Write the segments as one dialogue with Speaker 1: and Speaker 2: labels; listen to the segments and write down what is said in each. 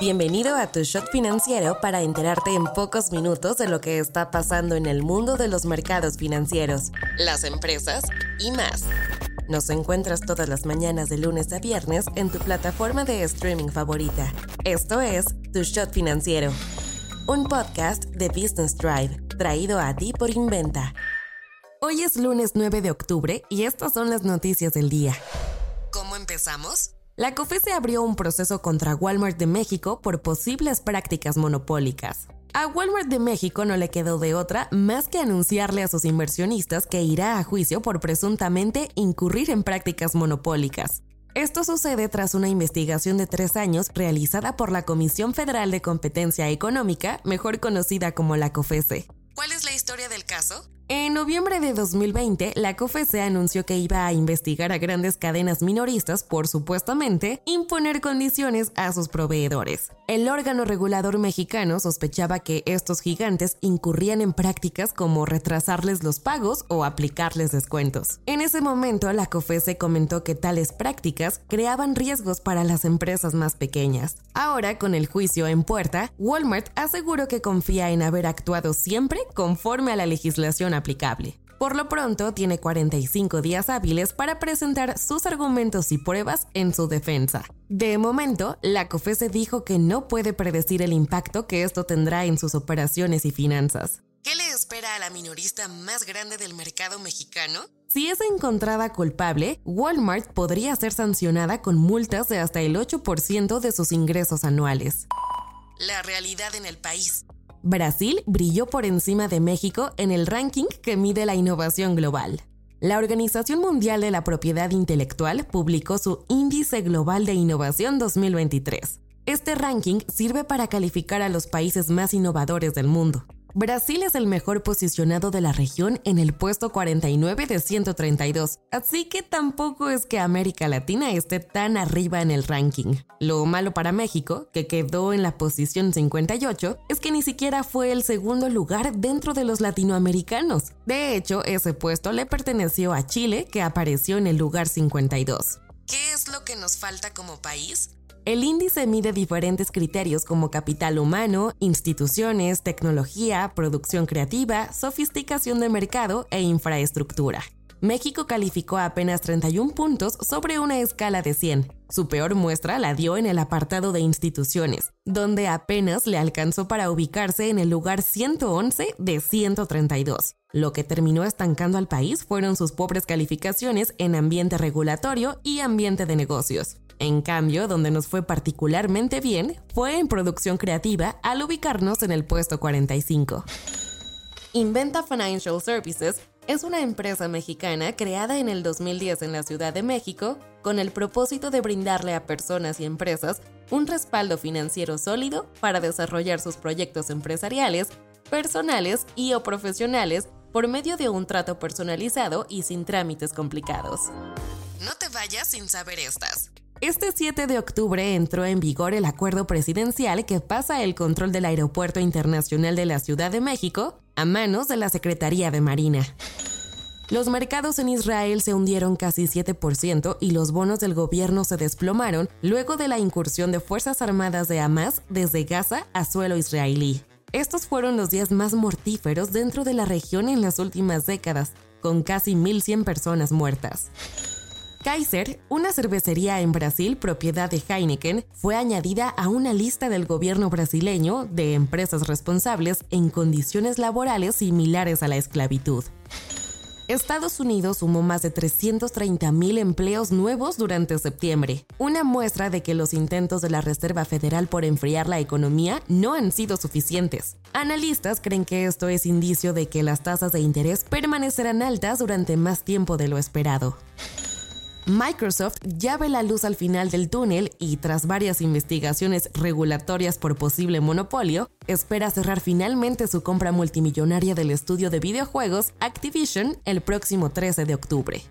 Speaker 1: Bienvenido a tu shot financiero para enterarte en pocos minutos de lo que está pasando en el mundo de los mercados financieros, las empresas y más. Nos encuentras todas las mañanas de lunes a viernes en tu plataforma de streaming favorita. Esto es Tu Shot Financiero, un podcast de Business Drive, traído a ti por Inventa. Hoy es lunes 9 de octubre y estas son las noticias del día. ¿Cómo empezamos? La COFESE abrió un proceso contra Walmart de México por posibles prácticas monopólicas. A Walmart de México no le quedó de otra más que anunciarle a sus inversionistas que irá a juicio por presuntamente incurrir en prácticas monopólicas. Esto sucede tras una investigación de tres años realizada por la Comisión Federal de Competencia Económica, mejor conocida como la COFESE. ¿Cuál es la historia del caso? En noviembre de 2020, la COFESE anunció que iba a investigar a grandes cadenas minoristas por supuestamente imponer condiciones a sus proveedores. El órgano regulador mexicano sospechaba que estos gigantes incurrían en prácticas como retrasarles los pagos o aplicarles descuentos. En ese momento, la COFESE comentó que tales prácticas creaban riesgos para las empresas más pequeñas. Ahora, con el juicio en puerta, Walmart aseguró que confía en haber actuado siempre conforme a la legislación aplicable. Por lo pronto, tiene 45 días hábiles para presentar sus argumentos y pruebas en su defensa. De momento, la COFESE dijo que no puede predecir el impacto que esto tendrá en sus operaciones y finanzas. ¿Qué le espera a la minorista más grande del mercado mexicano? Si es encontrada culpable, Walmart podría ser sancionada con multas de hasta el 8% de sus ingresos anuales. La realidad en el país. Brasil brilló por encima de México en el ranking que mide la innovación global. La Organización Mundial de la Propiedad Intelectual publicó su Índice Global de Innovación 2023. Este ranking sirve para calificar a los países más innovadores del mundo. Brasil es el mejor posicionado de la región en el puesto 49 de 132, así que tampoco es que América Latina esté tan arriba en el ranking. Lo malo para México, que quedó en la posición 58, es que ni siquiera fue el segundo lugar dentro de los latinoamericanos. De hecho, ese puesto le perteneció a Chile, que apareció en el lugar 52. ¿Qué es lo que nos falta como país? El índice mide diferentes criterios como capital humano, instituciones, tecnología, producción creativa, sofisticación de mercado e infraestructura. México calificó apenas 31 puntos sobre una escala de 100. Su peor muestra la dio en el apartado de instituciones, donde apenas le alcanzó para ubicarse en el lugar 111 de 132. Lo que terminó estancando al país fueron sus pobres calificaciones en ambiente regulatorio y ambiente de negocios. En cambio, donde nos fue particularmente bien fue en producción creativa al ubicarnos en el puesto 45. Inventa Financial Services es una empresa mexicana creada en el 2010 en la Ciudad de México con el propósito de brindarle a personas y empresas un respaldo financiero sólido para desarrollar sus proyectos empresariales, personales y o profesionales por medio de un trato personalizado y sin trámites complicados. No te vayas sin saber estas. Este 7 de octubre entró en vigor el acuerdo presidencial que pasa el control del Aeropuerto Internacional de la Ciudad de México a manos de la Secretaría de Marina. Los mercados en Israel se hundieron casi 7% y los bonos del gobierno se desplomaron luego de la incursión de Fuerzas Armadas de Hamas desde Gaza a suelo israelí. Estos fueron los días más mortíferos dentro de la región en las últimas décadas, con casi 1.100 personas muertas. Kaiser, una cervecería en Brasil propiedad de Heineken, fue añadida a una lista del gobierno brasileño de empresas responsables en condiciones laborales similares a la esclavitud. Estados Unidos sumó más de 330.000 empleos nuevos durante septiembre, una muestra de que los intentos de la Reserva Federal por enfriar la economía no han sido suficientes. Analistas creen que esto es indicio de que las tasas de interés permanecerán altas durante más tiempo de lo esperado. Microsoft ya ve la luz al final del túnel y tras varias investigaciones regulatorias por posible monopolio, espera cerrar finalmente su compra multimillonaria del estudio de videojuegos Activision el próximo 13 de octubre.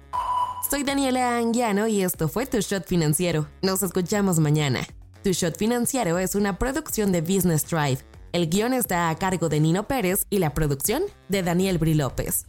Speaker 1: Soy Daniela Anguiano y esto fue Tu Shot Financiero. Nos escuchamos mañana. Tu Shot Financiero es una producción de Business Drive. El guion está a cargo de Nino Pérez y la producción de Daniel Bri López.